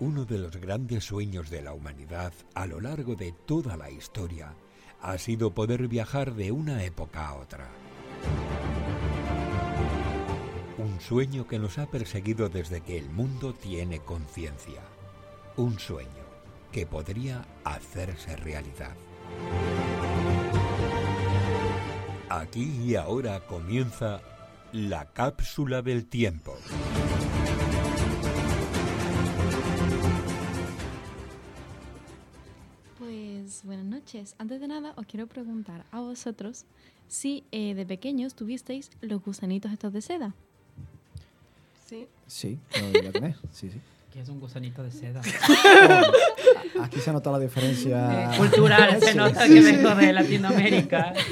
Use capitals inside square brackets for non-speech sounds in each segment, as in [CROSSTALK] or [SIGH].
Uno de los grandes sueños de la humanidad a lo largo de toda la historia ha sido poder viajar de una época a otra. Un sueño que nos ha perseguido desde que el mundo tiene conciencia. Un sueño que podría hacerse realidad. Aquí y ahora comienza la cápsula del tiempo. Noches. Antes de nada, os quiero preguntar a vosotros si eh, de pequeños tuvisteis los gusanitos estos de seda. Sí. Sí, lo. [LAUGHS] Sí, sí. Que es un gusanito de seda. [LAUGHS] Aquí se nota la diferencia. Cultural, se Sí. nota que vengo de Latinoamérica. [LAUGHS]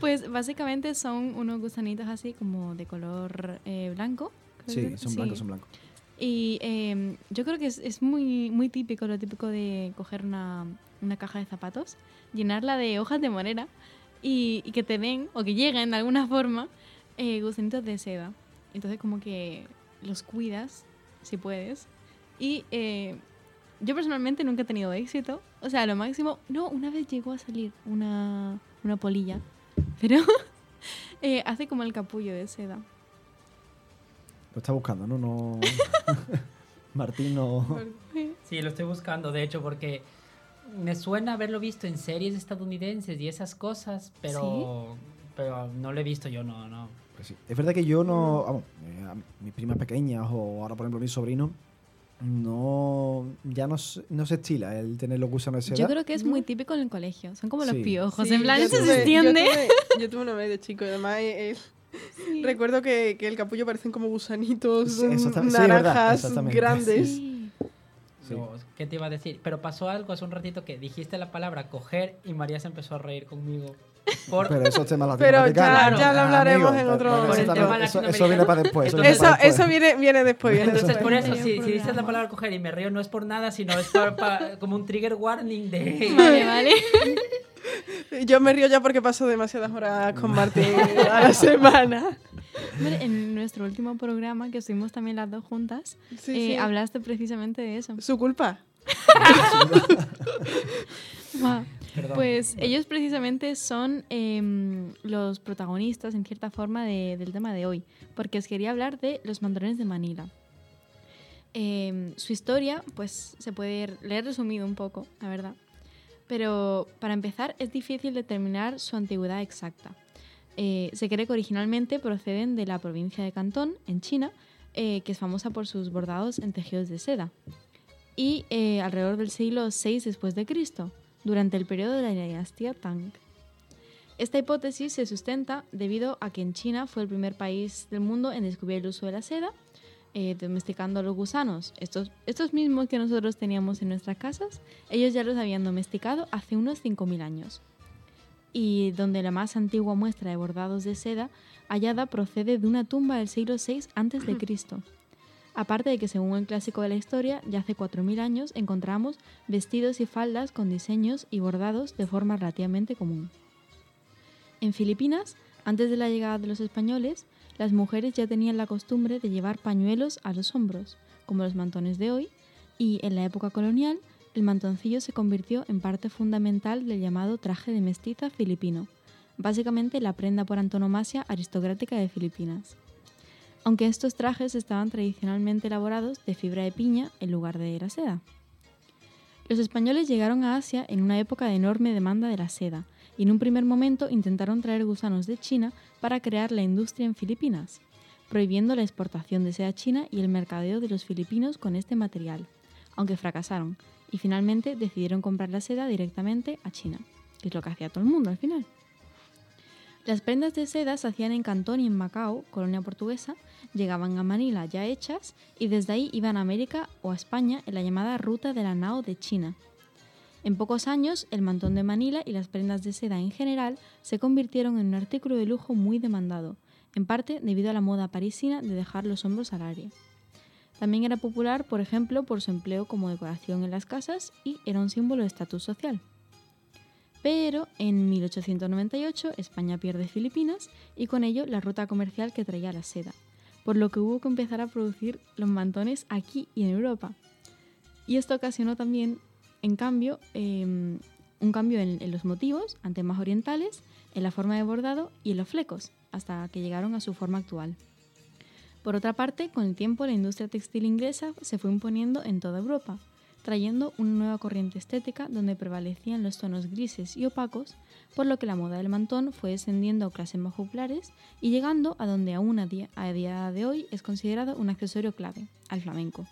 Pues básicamente son unos gusanitos así como de color eh, blanco. Sí, son blancos, son blancos. Y eh, yo creo que es, es muy, muy típico, lo típico de coger una, una caja de zapatos, llenarla de hojas de morera y, y que te den, o que lleguen de alguna forma, eh, gusanitos de seda. Entonces como que los cuidas, si puedes. Y eh, yo personalmente nunca he tenido éxito. O sea, lo máximo... No, una vez llegó a salir una, una polilla, [LAUGHS] pero [LAUGHS] eh, hace como el capullo de seda. Lo está buscando, ¿no? no... [LAUGHS] Martín no. Sí, lo estoy buscando, de hecho, porque me suena haberlo visto en series estadounidenses y esas cosas, pero, pero no lo he visto yo, no, no. Pues sí. Es verdad que yo no. Vamos, eh, a mis primas pequeñas o ahora, por ejemplo, mis sobrinos. No. Ya no, se- no se estila el tener los gusanos de seda. Yo creo que es muy típico en el colegio. Son como los piojos. Sí, en plan, se extiende. Yo tuve, [LAUGHS] yo tuve una vez de chico y además eh, eh, recuerdo que, que el capullo parecen como gusanitos Sí, mm, exactamente. Sí, es verdad, naranjas grandes. Sí. ¿Qué te iba a decir? Pero pasó algo hace un ratito que dijiste la palabra coger y María se empezó a reír conmigo. Por, Pero esos [LAUGHS] temas Pero ya- latinoamericanos. ya lo hablaremos amigo, en otro- Por eso el también- tema eso, eso latinoamericano. viene para después. Eso, viene Entonces, Eso, para después. eso viene, viene después. Viene Entonces, después. por eso, si, si dices la palabra coger y me río, no es por nada, sino es pa- pa- como un trigger warning de... [LAUGHS] Vale, vale. [LAUGHS] Yo me río ya porque paso demasiadas horas con Martín a la semana. Hombre, en nuestro último programa, que estuvimos también las dos juntas, Sí, eh, sí. hablaste precisamente de eso. Su culpa. [LAUGHS] Perdón. Pues ellos precisamente son em, los protagonistas, en cierta forma, de- del tema de hoy, porque os quería hablar de los mandones de Manila. Em, su historia, pues se puede leer resumido un poco, la verdad. Pero para empezar, es difícil determinar su antigüedad exacta. Eh, se cree que originalmente proceden de la provincia de Cantón, en China, eh, que es famosa por sus bordados en tejidos de seda. Y eh, alrededor del siglo VI después de Cristo, durante el periodo de la dinastía Tang. Esta hipótesis se sustenta debido a que en China fue el primer país del mundo en descubrir el uso de la seda, eh, domesticando a los gusanos. Estos, mismos que nosotros teníamos en nuestras casas, ellos ya los habían domesticado hace unos 5.000 años. Y donde la más antigua muestra de bordados de seda hallada procede de una tumba del siglo VI a.C. Aparte de que según el clásico de la historia, ya hace 4.000 años encontramos vestidos y faldas con diseños y bordados de forma relativamente común. En Filipinas, antes de la llegada de los españoles, las mujeres ya tenían la costumbre de llevar pañuelos a los hombros, como los mantones de hoy, y en la época colonial, el mantoncillo se convirtió en parte fundamental del llamado traje de mestiza filipino, básicamente la prenda por antonomasia aristocrática de Filipinas. Aunque estos trajes estaban tradicionalmente elaborados de fibra de piña en lugar de la seda. Los españoles llegaron a Asia en una época de enorme demanda de la seda, y en un primer momento intentaron traer gusanos de China para crear la industria en Filipinas, prohibiendo la exportación de seda china y el mercadeo de los filipinos con este material, aunque fracasaron, y finalmente decidieron comprar la seda directamente a China, que es lo que hacía todo el mundo al final. Las prendas de seda se hacían en Cantón y en Macao, colonia portuguesa, llegaban a Manila ya hechas y desde ahí iban a América o a España en la llamada Ruta de la Nao de China. En pocos años, el mantón de Manila y las prendas de seda en general se convirtieron en un artículo de lujo muy demandado, en parte debido a la moda parisina de dejar los hombros al aire. También era popular, por ejemplo, por su empleo como decoración en las casas y era un símbolo de estatus social. Pero en 1898 España pierde Filipinas y con ello la ruta comercial que traía la seda, por lo que hubo que empezar a producir los mantones aquí y en Europa. Y esto ocasionó también, en cambio, em, un cambio en, en los motivos, antes más orientales, en la forma de bordado y en los flecos, hasta que llegaron a su forma actual. Por otra parte, con el tiempo la industria textil inglesa se fue imponiendo en toda Europa, trayendo una nueva corriente estética donde prevalecían los tonos grises y opacos, por lo que la moda del mantón fue descendiendo a clases más populares y llegando a donde aún a día, a día de hoy es considerado un accesorio clave, al flamenco.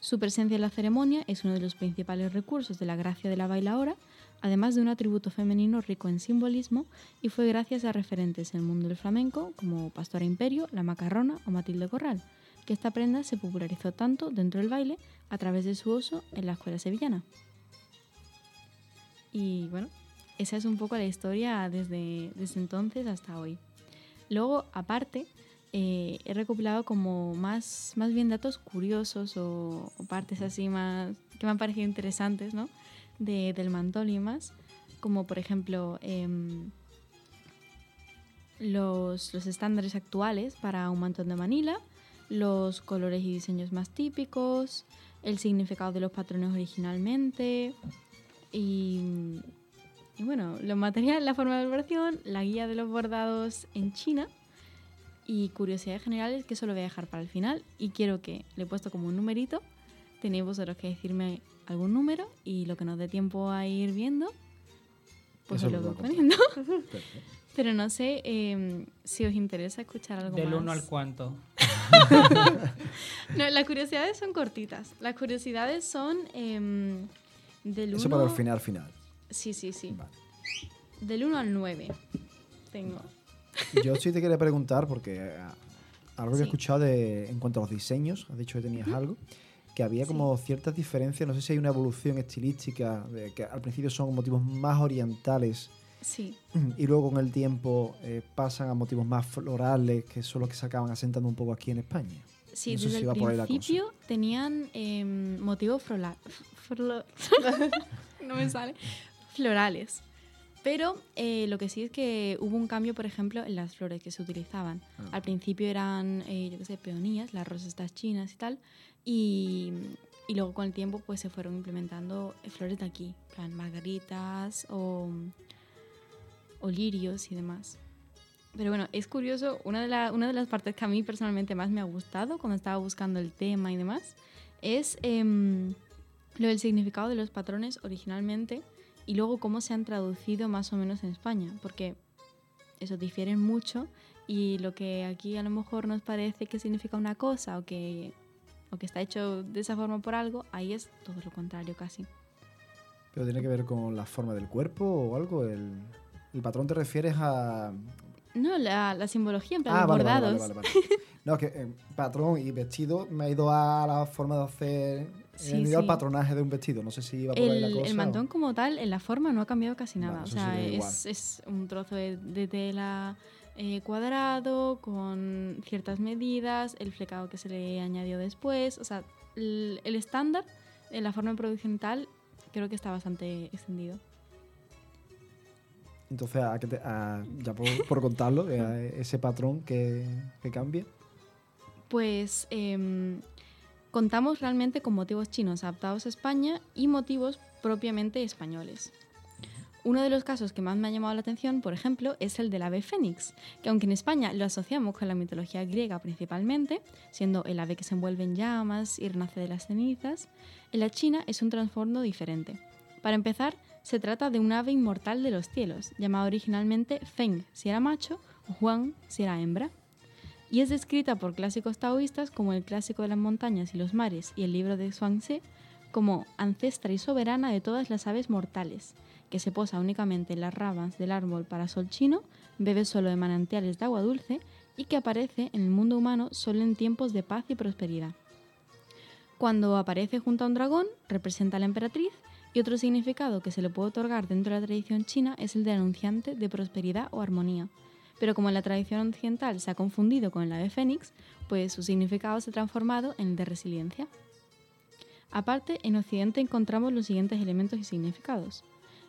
Su presencia en la ceremonia es uno de los principales recursos de la gracia de la bailaora, además de un atributo femenino rico en simbolismo, y fue gracias a referentes en el mundo del flamenco como Pastora Imperio, La Macarrona o Matilde Corral, que esta prenda se popularizó tanto dentro del baile a través de su uso en la escuela sevillana. Y bueno, esa es un poco la historia desde, desde entonces hasta hoy. Luego, aparte, eh, he recopilado como más, más bien datos curiosos o, o partes así más que me han parecido interesantes, ¿no? De, del mantón y más, como por ejemplo em, los, los estándares actuales para un mantón de Manila, los colores y diseños más típicos, el significado de los patrones originalmente y, y bueno, los materiales, la forma de elaboración, la guía de los bordados en China y curiosidades generales que eso lo voy a dejar para el final y quiero que le he puesto como un numerito. Tenéis vosotros que decirme algún número y lo que nos dé tiempo a ir viendo, pues os lo voy poniendo. [LAUGHS] [LAUGHS] Pero no sé eh, si os interesa escuchar algo Del más. 1 al cuánto. [LAUGHS] No, las curiosidades son cortitas. Las curiosidades son em, del 1... Eso para el final, final. Sí, sí, sí. Vale. Del 1 al 9 tengo. Yo sí te quería preguntar, porque eh, algo que Sí. he escuchado de, en cuanto a los diseños, has dicho que tenías algo, que había como ciertas diferencias, no sé si hay una evolución estilística, de que al principio son motivos más orientales Sí, y luego con el tiempo eh, pasan a motivos más florales, que son los que se acaban asentando un poco aquí en España. sí No desde si el principio tenían em, motivos frola- flo- [LAUGHS] no me sale. Florales. Pero eh, lo que sí es que hubo un cambio, por ejemplo, en las flores que se utilizaban. Ah. Al principio eran, eh, yo qué sé, peonías, las rosas estas chinas y tal. Y, y luego con el tiempo pues se fueron implementando eh, flores de aquí, plan margaritas o, o lirios y demás. Pero bueno, es curioso, una de, la- una de las partes que a mí personalmente más me ha gustado cuando estaba buscando el tema y demás, es em, lo del significado de los patrones originalmente y luego cómo se han traducido más o menos en España, porque eso difieren mucho y lo que aquí a lo mejor nos parece que significa una cosa o que, o que está hecho de esa forma por algo, ahí es todo lo contrario casi. Pero tiene que ver con la forma del cuerpo o algo. El, el patrón te refieres a. No, la, la simbología, en plan, Ah, los vale, bordados. vale, vale. [LAUGHS] No, que eh, patrón y vestido me ha ido a la forma de hacer. Sí, he ido al sí. patronaje de un vestido. No sé si va por ahí la El, cosa. el o- mantón como tal, en la forma no ha cambiado casi nada. o sea, es, es un trozo de, de tela eh, cuadrado con ciertas medidas, el flecado que se le añadió después. O sea, el, el estándar en la forma de producción tal creo que está bastante extendido. Entonces, ¿a qué te- a- ya por, por contarlo, eh, a ese patrón que, que cambia. Pues em, contamos realmente con motivos chinos adaptados a España y motivos propiamente españoles. Uno de los casos que más me ha llamado la atención, por ejemplo, es el del ave fénix, que aunque en España lo asociamos con la mitología griega principalmente, siendo el ave que se envuelve en llamas y renace de las cenizas, en la China es un trasfondo diferente. Para empezar, se trata de un ave inmortal de los cielos, llamado originalmente Feng si era macho o Huang si era hembra y es descrita por clásicos taoístas como el clásico de las montañas y los mares y el libro de Zhuangzi como ancestra y soberana de todas las aves mortales, que se posa únicamente en las ramas del árbol para sol chino, bebe solo de manantiales de agua dulce y que aparece en el mundo humano solo en tiempos de paz y prosperidad. Cuando aparece junto a un dragón, representa a la emperatriz y otro significado que se le puede otorgar dentro de la tradición china es el de anunciante de prosperidad o armonía, pero como en la tradición occidental se ha confundido con el ave fénix, pues su significado se ha transformado en el de resiliencia. Aparte, en Occidente encontramos los siguientes elementos y significados.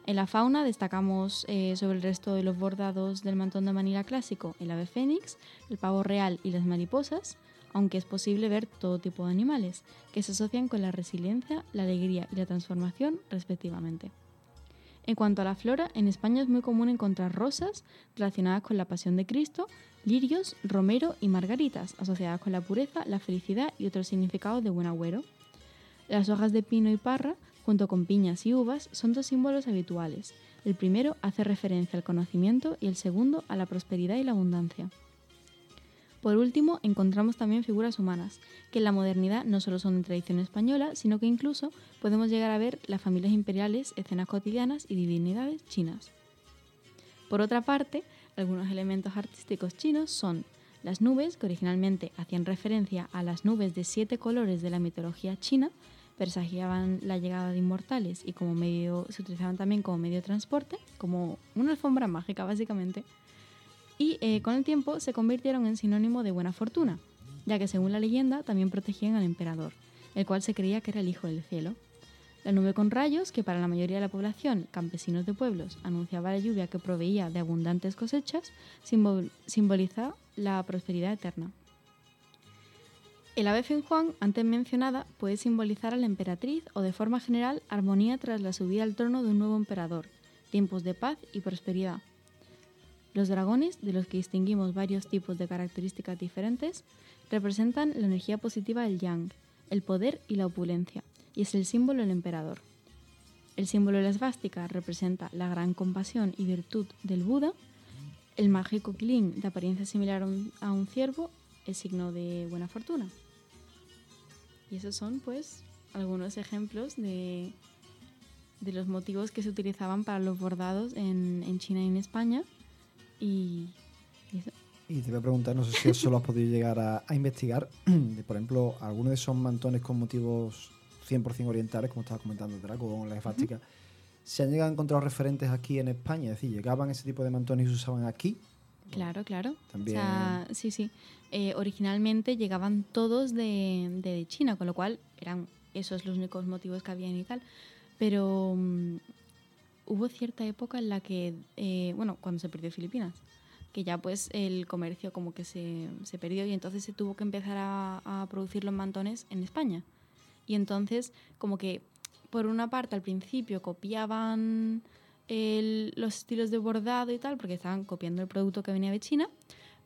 En la fauna destacamos eh, sobre el resto de los bordados del mantón de Manila clásico el ave fénix, el pavo real y las mariposas, aunque es posible ver todo tipo de animales, que se asocian con la resiliencia, la alegría y la transformación respectivamente. En cuanto a la flora, en España es muy común encontrar rosas relacionadas con la pasión de Cristo, lirios, romero y margaritas, asociadas con la pureza, la felicidad y otros significados de buen agüero. Las hojas de pino y parra, junto con piñas y uvas, son dos símbolos habituales. El primero hace referencia al conocimiento y el segundo a la prosperidad y la abundancia. Por último, encontramos también figuras humanas, que en la modernidad no solo son de tradición española, sino que incluso podemos llegar a ver las familias imperiales, escenas cotidianas y divinidades chinas. Por otra parte, algunos elementos artísticos chinos son las nubes, que originalmente hacían referencia a las nubes de siete colores de la mitología china, presagiaban la llegada de inmortales y como medio se utilizaban también como medio de transporte, como una alfombra mágica básicamente y eh, con el tiempo se convirtieron en sinónimo de buena fortuna, ya que según la leyenda también protegían al emperador, el cual se creía que era el hijo del cielo. La nube con rayos, que para la mayoría de la población, campesinos de pueblos, anunciaba la lluvia que proveía de abundantes cosechas, simboliza la prosperidad eterna. El ave Juan, antes mencionada, puede simbolizar a la emperatriz o de forma general armonía tras la subida al trono de un nuevo emperador, tiempos de paz y prosperidad. Los dragones, de los que distinguimos varios tipos de características diferentes, representan la energía positiva del yang, el poder y la opulencia, y es el símbolo del emperador. El símbolo de la esvástica representa la gran compasión y virtud del Buda. El mágico Kling, de apariencia similar a un, ciervo, es signo de buena fortuna. Y esos son, pues, algunos ejemplos de, de los motivos que se utilizaban para los bordados en, en China y en España y, te voy a preguntar, no sé si eso lo has podido llegar a, investigar, [CLEARS THROAT] de, por ejemplo, algunos de esos mantones con motivos 100% orientales, como estabas comentando, con la esfástica, ¿se han llegado a encontrar referentes aquí en España? Es decir, ¿llegaban ese tipo de mantones y se usaban aquí? Claro, claro. También... sí, sí. Eh, originalmente llegaban todos de, China, con lo cual eran esos los únicos motivos que habían y tal. Pero mm, hubo cierta época en la que, eh, bueno, cuando se perdió Filipinas, que ya pues el comercio como que se, se perdió y entonces se tuvo que empezar a, producir los mantones en España. Y entonces como que por una parte al principio copiaban los estilos de bordado y tal, porque estaban copiando el producto que venía de China,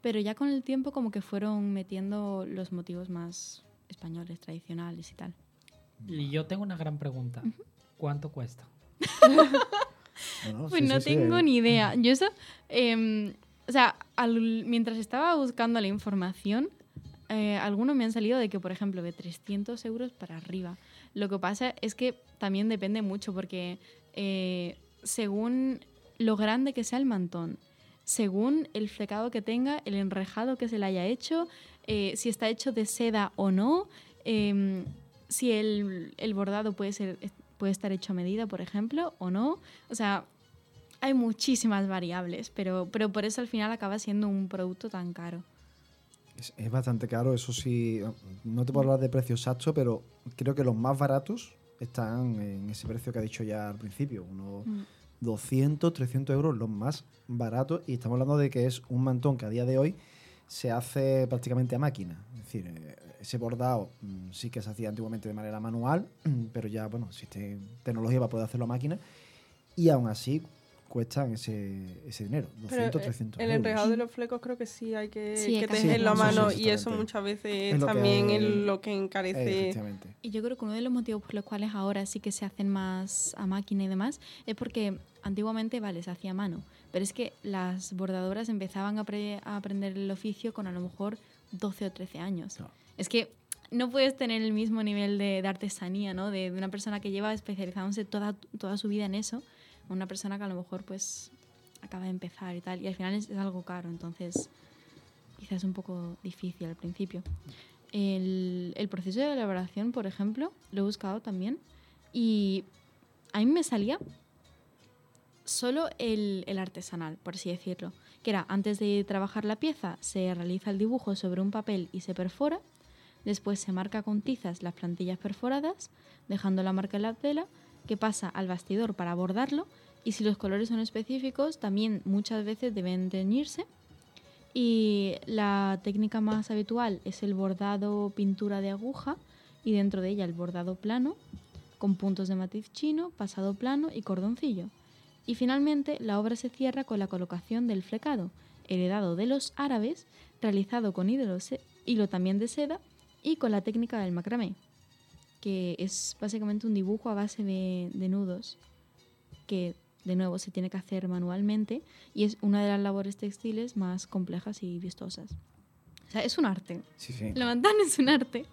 pero ya con el tiempo como que fueron metiendo los motivos más españoles, tradicionales y tal. Y yo tengo una gran pregunta. ¿Cuánto cuesta? [LAUGHS] pues no tengo ni idea. Yo eso, em, o sea, mientras estaba buscando la información, eh, algunos me han salido de que, por ejemplo, de 300 euros para arriba. Lo que pasa es que también depende mucho porque eh, según lo grande que sea el mantón, según el flecado que tenga, el enrejado que se le haya hecho, eh, si está hecho de seda o no, em, si el, el, bordado puede ser puede estar hecho a medida, por ejemplo, o no. O sea, hay muchísimas variables, pero, pero por eso al final acaba siendo un producto tan caro. Es, bastante caro, eso sí, no te puedo hablar de precio exacto, pero creo que los más baratos están en ese precio que ha dicho ya al principio, unos 200, mm. 300 euros los más baratos, y estamos hablando de que es un mantón que a día de hoy se hace prácticamente a máquina. Es decir, eh, ese bordado mm, sí que se hacía antiguamente de manera manual, [CLEARS THROAT] pero ya, bueno, existe tecnología para poder hacerlo a máquina. Y aún así cuestan ese, ese dinero, 200, 300 eh, El enrejado de los flecos creo que sí hay que, tenerlo a mano y eso muchas veces también es lo que encarece. y yo creo que uno de los motivos por los cuales ahora sí que se hacen más a máquina y demás es porque antiguamente, vale, se hacía a mano, pero es que las bordadoras empezaban a, aprender el oficio con a lo mejor 12 o 13 años. Es que no puedes tener el mismo nivel de, artesanía, ¿no? De, una persona que lleva especializándose toda, toda su vida en eso, una persona que a lo mejor pues acaba de empezar y tal, y al final es, algo caro, entonces quizás es un poco difícil al principio. El, proceso de elaboración, por ejemplo, lo he buscado también y a mí me salía solo el, artesanal, por así decirlo, que era antes de trabajar la pieza se realiza el dibujo sobre un papel y se perfora, después se marca con tizas las plantillas perforadas, dejando la marca en la tela, que pasa al bastidor para bordarlo y si los colores son específicos también muchas veces deben teñirse Y la técnica más habitual es el bordado pintura de aguja y dentro de ella el bordado plano, con puntos de matiz chino, pasado plano y cordoncillo. Y finalmente la obra se cierra con la colocación del flecado, heredado de los árabes, realizado con hilo también de seda y con la técnica del macramé, que es básicamente un dibujo a base de, de nudos que de nuevo se tiene que hacer manualmente y es una de las labores textiles más complejas y vistosas. O sea, es un arte. Sí, sí. La bandana es un arte.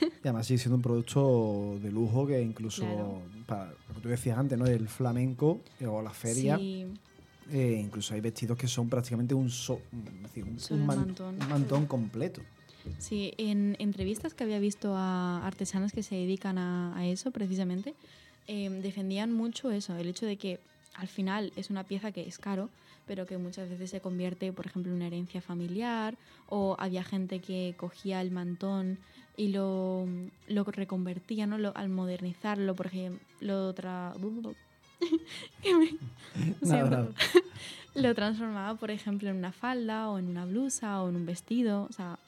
Y además sigue siendo un producto de lujo que incluso, para lo que tú decías antes, ¿no? El flamenco eh, o la feria. Eh, incluso hay vestidos que son prácticamente un, un, mantón. completo. Sí, en entrevistas que había visto a artesanas que se dedican a, a eso precisamente, Em, defendían mucho eso, el hecho de que al final es una pieza que es caro, pero que muchas veces se convierte, por ejemplo, en una herencia familiar, o había gente que cogía el mantón y lo, lo reconvertía, ¿no? Lo, al modernizarlo, por ejemplo, lo, lo transformaba, por ejemplo, en una falda o en una blusa o en un vestido, o sea,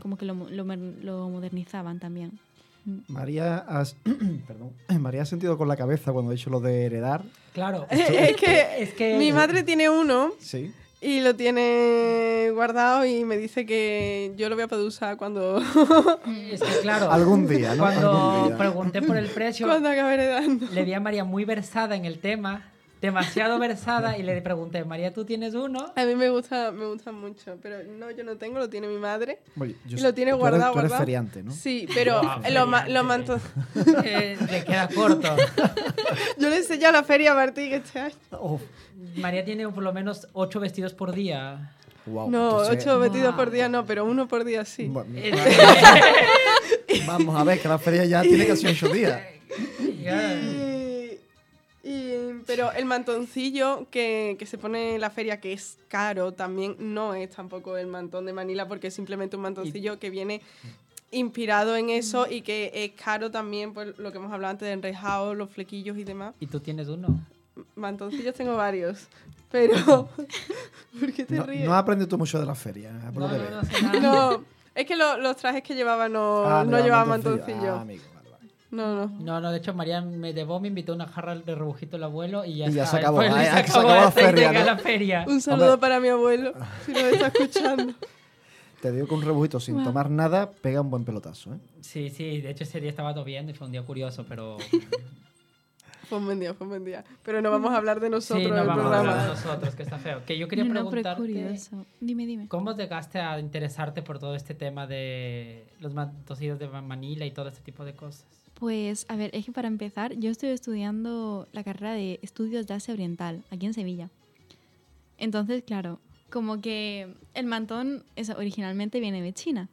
como que lo, lo, lo modernizaban también. María, has, [CLEARS THROAT] perdón, [CLEARS THROAT] María ha sentido con la cabeza cuando ha dicho lo de heredar. Claro. [LAUGHS] es, que, es que mi madre tiene uno. Sí. Y lo tiene guardado y me dice que yo lo voy a poder usar cuando... [LAUGHS] es que claro. Algún día, ¿no? Cuando pregunté por el precio... [LAUGHS] Cuando acabe heredando. Le vi a María muy versada en el tema demasiado versada y le pregunté, María, ¿tú tienes uno? A mí me gusta, me gusta mucho, pero no, yo no tengo, lo tiene mi madre. y lo tiene guardado, tú eres, feriante, ¿no? Sí, pero lo, lo manto... [LAUGHS] Eh, le queda corto. [LAUGHS] yo le he enseñado la feria a Martín este año. María tiene por lo menos ocho vestidos por día. no, ocho vestidos por día no, pero uno por día sí. Vamos a ver, que la feria ya tiene casi ocho días. [LAUGHS] pero el mantoncillo que, que, se pone en la feria, que es caro también, no es tampoco el mantón de Manila, porque es simplemente un mantoncillo que viene inspirado en eso y que es caro también por lo que hemos hablado antes de enrejado, los flequillos y demás. ¿Y tú tienes uno? Mantoncillos tengo varios, pero... [LAUGHS] ¿Por qué te no, ríes? No has aprendido tú mucho de la feria, no, no, no, es que los trajes que llevaba no, ah, no llevaban mantoncillo. Ah, no, no. No, no, de hecho, María me debo, me invitó una jarra de rebujito el abuelo y ya, y ya se acabó, se acabó, la, feria, la feria. Un saludo para mi abuelo, si lo está escuchando. [LAUGHS] Te digo que un rebujito sin tomar nada pega un buen pelotazo, ¿eh? Sí, sí, de hecho ese día estaba todo bien y fue un día curioso, pero... [LAUGHS] fue un buen día, fue un buen día. Pero no vamos a hablar de nosotros sí, no vamos A hablar de nosotros, que está feo. Que yo quería no, preguntarte... curioso. Dime, dime. ¿Cómo llegaste a interesarte por todo este tema de los mantosidos de Manila y todo este tipo de cosas? Pues, a ver, es que para empezar, yo estoy estudiando la carrera de Estudios de Asia Oriental, aquí en Sevilla. Entonces, claro, como que el mantón es, originalmente viene de China.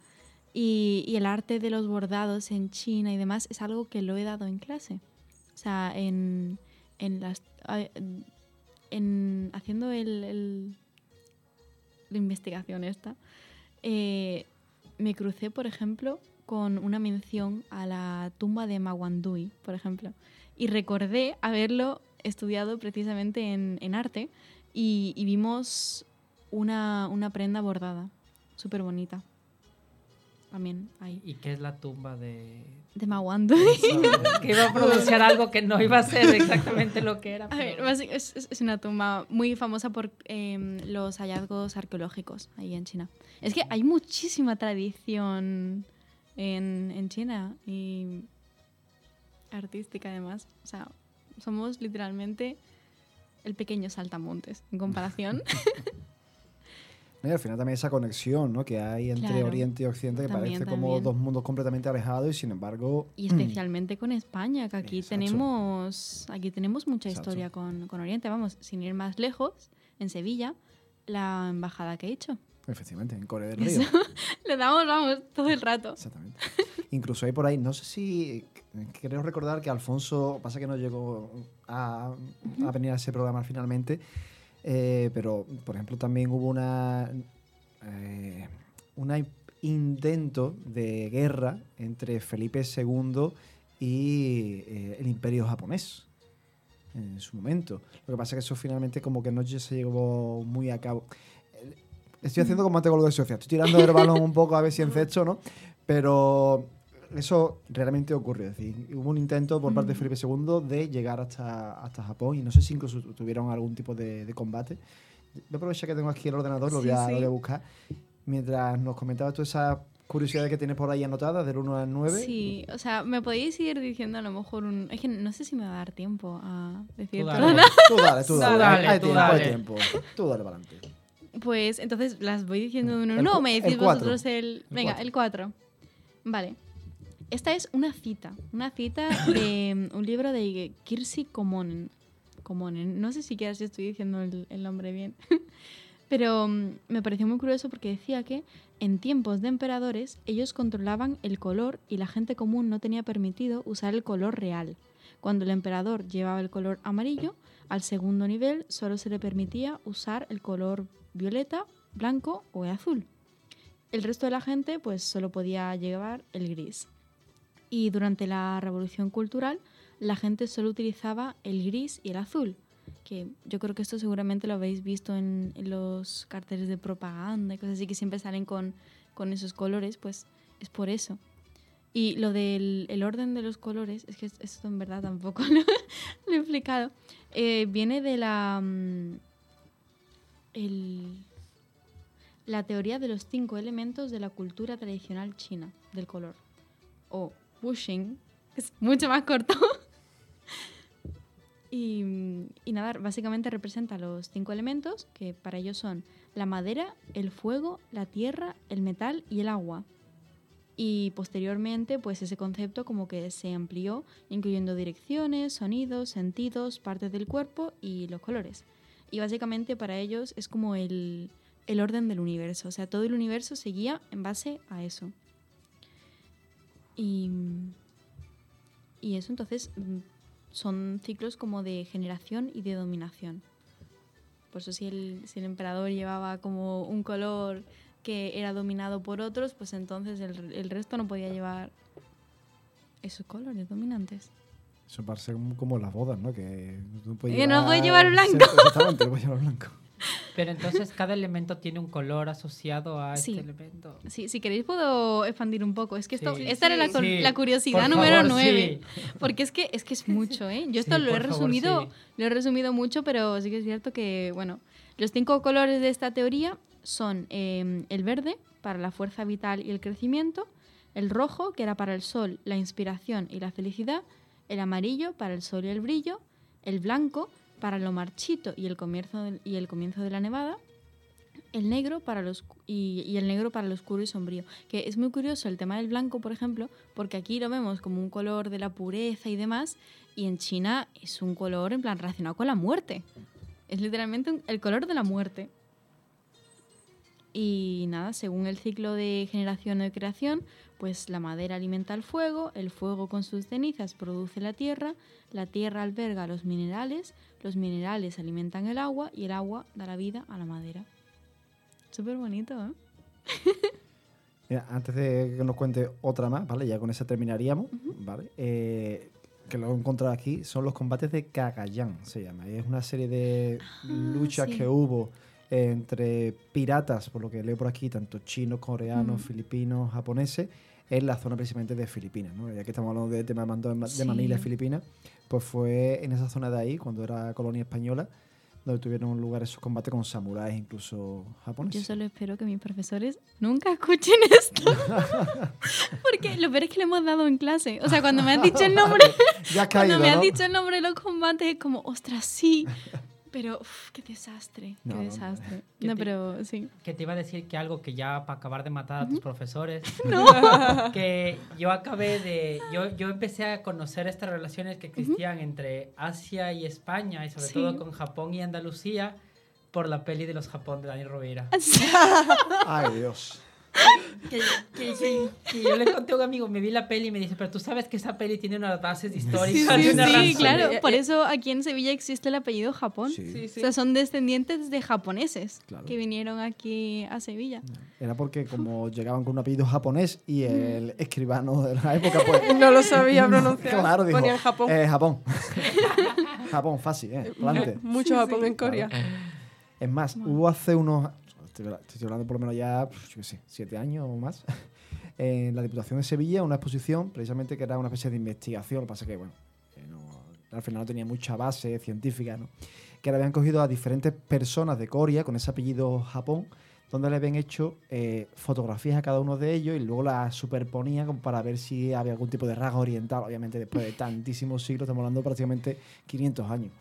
Y, el arte de los bordados en China y demás es algo que lo he dado en clase. O sea, en, en las... En, haciendo el, el, la investigación esta, eh, me crucé, por ejemplo, con una mención a la tumba de Mawandui, por ejemplo. Y recordé haberlo estudiado precisamente en, en arte y, y, vimos una, una prenda bordada, súper bonita. También ahí. ¿Y qué es la tumba de...? De Mawandui. [LAUGHS] que iba a pronunciar algo que no iba a ser exactamente lo que era. es, es, una tumba muy famosa por eh, los hallazgos arqueológicos ahí en China. Es que hay muchísima tradición en, en China y artística además. O sea, somos literalmente el pequeño saltamontes en comparación. [LAUGHS] y al final también esa conexión ¿no? que hay entre Oriente y Occidente, que parece como dos mundos completamente alejados y sin embargo... Y especialmente con España, que aquí tenemos aquí tenemos mucha historia con, con, Oriente. Vamos, sin ir más lejos, en Sevilla, la embajada que he hecho. Efectivamente, en Corea del Río. [LAUGHS] Le damos, vamos, todo el rato. Exactamente. Incluso hay por ahí, no sé si. Creo recordar que Alfonso, pasa que no llegó a, a venir a ese programa finalmente, eh, pero por ejemplo también hubo una. Eh, un intento de guerra entre Felipe II y eh, el imperio japonés en su momento. Lo que pasa es que eso finalmente como que no se llevó muy a cabo Estoy haciendo como antes con lo de Sofía. Estoy tirando el balón un poco a ver si encesto, ¿no? Pero eso realmente ocurrió. Es decir, hubo un intento por parte de Felipe II de llegar hasta, hasta Japón y no sé si incluso tuvieron algún tipo de, de combate. Voy a aprovechar que tengo aquí el ordenador, lo voy, a, sí. lo voy a buscar. Mientras nos comentabas tú esas curiosidades que tienes por ahí anotadas, del 1 al 9. Sí, o sea, me podéis ir diciendo a lo mejor un... Es que no sé si me va a dar tiempo a decir Tú dale. Tú dale, tú [LAUGHS] dale. Tú dale, hay tú tiempo, dale. hay tiempo. Tú dale para adelante. Pues entonces las voy diciendo de uno. No, me decís vosotros el... Venga, el 4. Vale. Esta es una cita. Una cita [COUGHS] de un libro de Kirsi Komonen. Komonen. No sé siquiera si estoy diciendo el, el nombre bien. [LAUGHS] Pero mm, me pareció muy curioso porque decía que en tiempos de emperadores ellos controlaban el color y la gente común no tenía permitido usar el color real. Cuando el emperador llevaba el color amarillo, al segundo nivel solo se le permitía usar el color violeta, blanco o azul. El resto de la gente pues solo podía llevar el gris. Y durante la revolución cultural la gente solo utilizaba el gris y el azul, que yo creo que esto seguramente lo habéis visto en, los carteles de propaganda y cosas así que siempre salen con, con esos colores, pues es por eso. Y lo del el orden de los colores, es que es- esto en verdad tampoco [LAUGHS] lo, he explicado, eh, viene de la, mm, la teoría de los cinco elementos de la cultura tradicional china del color, o Wuxing, que es mucho más corto. [LAUGHS] y, y nada, básicamente representa los cinco elementos, que para ellos son la madera, el fuego, la tierra, el metal y el agua. Y posteriormente, pues ese concepto como que se amplió, incluyendo direcciones, sonidos, sentidos, partes del cuerpo y los colores. Y básicamente para ellos es como el, el orden del universo. O sea, todo el universo seguía en base a eso. Y, y eso entonces mm, son ciclos como de generación y de dominación. Por eso si el, si el emperador llevaba como un color que era dominado por otros, pues entonces el, el resto no podía llevar esos colores dominantes. Eso parece como, las bodas, ¿no? Que puedes no puedes llevar blanco. Exactamente, no puedes [LAUGHS] llevar blanco. Pero entonces cada elemento tiene un color asociado a Sí. este elemento. Sí, si queréis puedo expandir un poco. Es que esto, Sí. esta era la, Sí. Sí, la curiosidad por número favor, 9. sí. Porque es que, es que es [LAUGHS] mucho, ¿eh? Yo esto Sí, lo he favor, resumido, sí. lo he resumido mucho, pero sí que es cierto que, bueno, los cinco colores de esta teoría son eh, el verde, para la fuerza vital y el crecimiento, el rojo, que era para el sol, la inspiración y la felicidad, el amarillo, para el sol y el brillo, el blanco, para lo marchito y el comienzo, y el comienzo de la nevada, el negro para los y, y el negro para lo oscuro y sombrío. Que es muy curioso el tema del blanco, por ejemplo, porque aquí lo vemos como un color de la pureza y demás, y en China es un color en plan relacionado con la muerte. Es literalmente el color de la muerte. Y nada, según el ciclo de generación o de creación, pues la madera alimenta el fuego, el fuego con sus cenizas produce la tierra, la tierra alberga los minerales, los minerales alimentan el agua y el agua da la vida a la madera. Súper bonito, ¿eh? [LAUGHS] Mira, antes de que nos cuente otra más, ¿vale? Ya con esa terminaríamos, ¿vale? Eh, que lo he encontrado aquí, son los combates de Cagayán, se llama. Es una serie de luchas sí. que hubo entre piratas, por lo que leo por aquí, tanto chinos, coreanos, Mm. filipinos, japoneses, en la zona precisamente de Filipinas, ¿no? Ya que estamos hablando de tema de Sí. Manila, Filipinas, pues fue en esa zona de ahí, cuando era colonia española, donde tuvieron lugar esos combates con samuráis, incluso japoneses. Yo solo espero que mis profesores nunca escuchen esto. [LAUGHS] Porque lo peor es que lo hemos dado en clase. O sea, cuando me has dicho el nombre, [LAUGHS] Ya has cuando caído, me has ¿no? dicho el nombre de los combates, es como, ostras, sí. Pero, uf, qué desastre, No, qué no, desastre. [LAUGHS] ¿Qué No, te- pero sí. Que te iba a decir que algo que ya para acabar de matar a tus profesores. [LAUGHS] No. [LAUGHS] que yo acabé de. Yo, yo empecé a conocer estas relaciones que existían entre Asia y España, y sobre Sí. todo con Japón y Andalucía, por la peli de los Japón de Dani Rovira. Ay, Dios. Que, que- que- que yo le conté a un amigo, me vi la peli y me dice, pero tú sabes que esa peli tiene unas bases históricas. sí, sí, razón". Sí, claro. Eh, Por eh, eso aquí en Sevilla existe el apellido Japón. Sí. Sí, O sí. sea, son descendientes de japoneses Claro. que vinieron aquí a Sevilla. Era porque como llegaban con un apellido japonés y el escribano de la época, pues... [LAUGHS] No lo sabía pronunciar. Claro, dijo, Ponían Japón. eh, Japón. [LAUGHS] Japón, fácil, ¿eh? Plante. Mucho Sí, Japón sí. en Corea. Es más, hubo hace unos... estoy hablando por lo menos ya, pues, yo qué sé, siete años o más, [LAUGHS] en la Diputación de Sevilla, una exposición precisamente que era una especie de investigación, lo que pasa que, bueno, al final no tenía mucha base científica, ¿no? Que le habían cogido a diferentes personas de Corea con ese apellido Japón, donde le habían hecho eh, fotografías a cada uno de ellos y luego las superponía como para ver si había algún tipo de rasgo oriental, obviamente después de tantísimos siglos, estamos hablando prácticamente 500 años.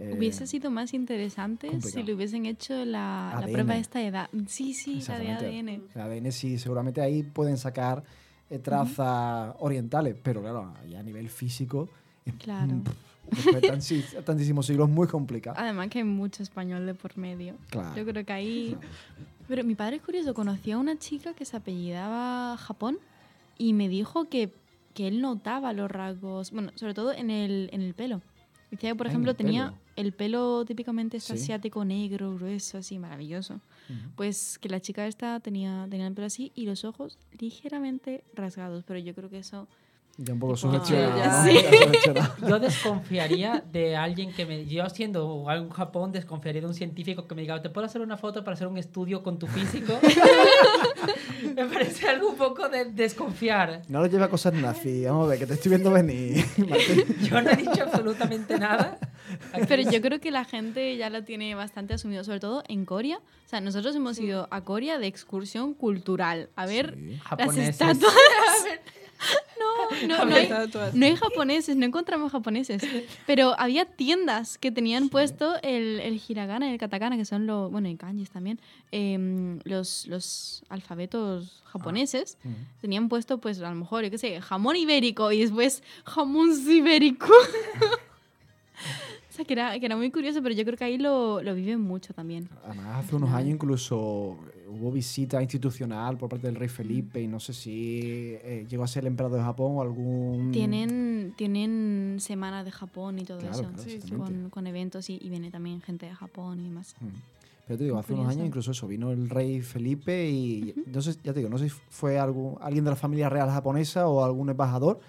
Eh, Hubiese sido más interesante si complicado. le hubiesen hecho la, la prueba de esta edad. Sí, sí, la de. ADN. El ADN sí, seguramente ahí pueden sacar eh, trazas orientales, pero claro, ya a nivel físico, Claro. mm, después de [LAUGHS] tantísimos siglos, muy complicado. Además que hay mucho español de por medio. Claro. Yo creo que ahí... Pero mi padre es curioso, conocía a una chica que se apellidaba Japón y me dijo que, que él notaba los rasgos, bueno, sobre todo en el, en el pelo. Decía que, por Ah, ejemplo, tenía pelo. El pelo típicamente Sí. asiático negro, grueso, así, maravilloso. Pues que la chica esta tenía, tenía el pelo así y los ojos ligeramente rasgados, pero yo creo que eso... Ya un poco Tipo, sugestionado. ya. ¿no? Sí. [LAUGHS] Yo desconfiaría de alguien que me. Yo, siendo un Japón, desconfiaría de un científico que me diga: ¿Te puedo hacer una foto para hacer un estudio con tu físico? [LAUGHS] me parece algo un poco de desconfiar. No lo lleva a cosas nazi. Vamos a ver, que te estoy viendo venir. [LAUGHS] Yo no he dicho absolutamente nada. Pero yo creo que la gente ya lo tiene bastante asumido, sobre todo en Corea. O sea, nosotros hemos ido a Corea de excursión cultural a ver Sí. las japoneses. estatuas. [LAUGHS] No, no, no hay, no hay japoneses, no encontramos japoneses. Pero había tiendas que tenían puesto el, el hiragana y el katakana, que son los, bueno, y kanjis también, em, los, los alfabetos japoneses. Ujú. Tenían puesto, pues, a lo mejor, yo qué sé, jamón ibérico y después jamón ibérico. [LAUGHS] o sea, que era, que era muy curioso, pero yo creo que ahí lo, lo viven mucho también. Además, hace unos años incluso hubo visita institucional por parte del rey. Felipe y no sé si eh, llegó a ser el emperador de Japón o algún... Tienen, tienen semana de Japón y todo Claro, eso. claro, Sí, con, con eventos y, y viene también gente de Japón y demás. Mm. Pero te digo, hace unos años incluso eso, vino el rey Felipe y no sé, ya te digo, no sé si fue algún, alguien de la familia real japonesa o algún embajador,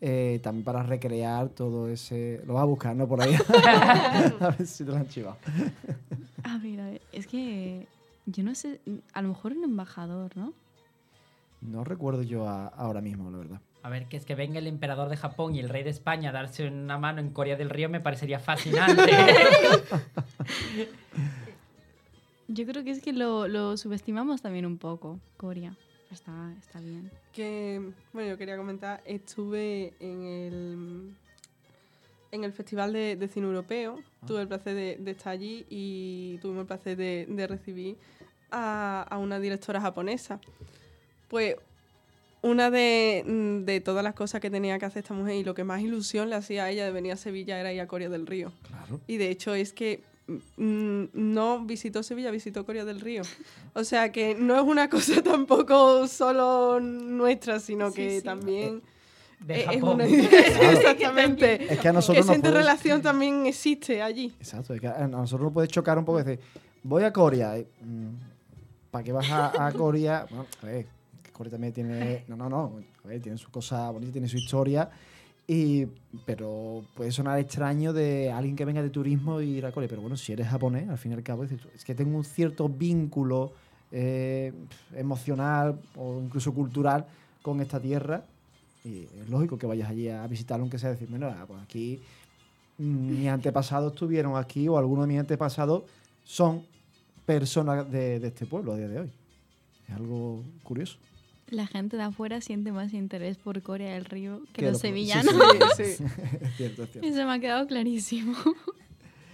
eh, también para recrear todo ese... Lo vas a buscar, ¿no? Por ahí. [LAUGHS] [LAUGHS] a ver si te lo han chivado. A ver, a ver, es que yo no sé, a lo mejor un embajador, ¿no? No recuerdo yo a- ahora mismo, la verdad. A ver, que es que venga el emperador de Japón y el rey de España a darse una mano en Corea del Río me parecería fascinante. [LAUGHS] Yo creo que es que lo, lo subestimamos también un poco, Corea. Está, está bien. que, bueno, yo quería comentar, estuve en el, en el Festival de, de Cine Europeo, tuve el placer de, de estar allí y tuvimos el placer de, de recibir a, a una directora japonesa. Pues una de, de todas las cosas que tenía que hacer esta mujer y lo que más ilusión le hacía a ella de venir a Sevilla era ir a Corea del Río. Claro. Y de hecho es que no visitó Sevilla, visitó Corea del Río. O sea que no es una [LAUGHS] cosa tampoco solo nuestra, sino Sí, que sí. también De es- Japón. una... [LAUGHS] [LAUGHS] Exactamente. Es que a Que nosotros esa interrelación también existe allí. Exacto, es que a nosotros nos puede chocar un poco decir, voy a Corea. ¿Para qué vas a, a Corea? Bueno, a ver, Corea también tiene. No, no, no. A ver, tiene su cosa bonita, tiene su historia. Y, pero puede sonar extraño de alguien que venga de turismo y ir a Corea. Pero bueno, si eres japonés, al fin y al cabo, es que tengo un cierto vínculo eh, emocional o incluso cultural con esta tierra. Y es lógico que vayas allí a visitarlo, aunque sea decir, bueno, pues aquí mm, mis antepasados estuvieron aquí o algunos de mis antepasados son personas de este pueblo a día de hoy. Es algo curioso. La gente de afuera siente más interés por Corea del Río que Que los sevillanos. Sí, sí. es [LAUGHS] cierto, es cierto. Eso me ha quedado clarísimo.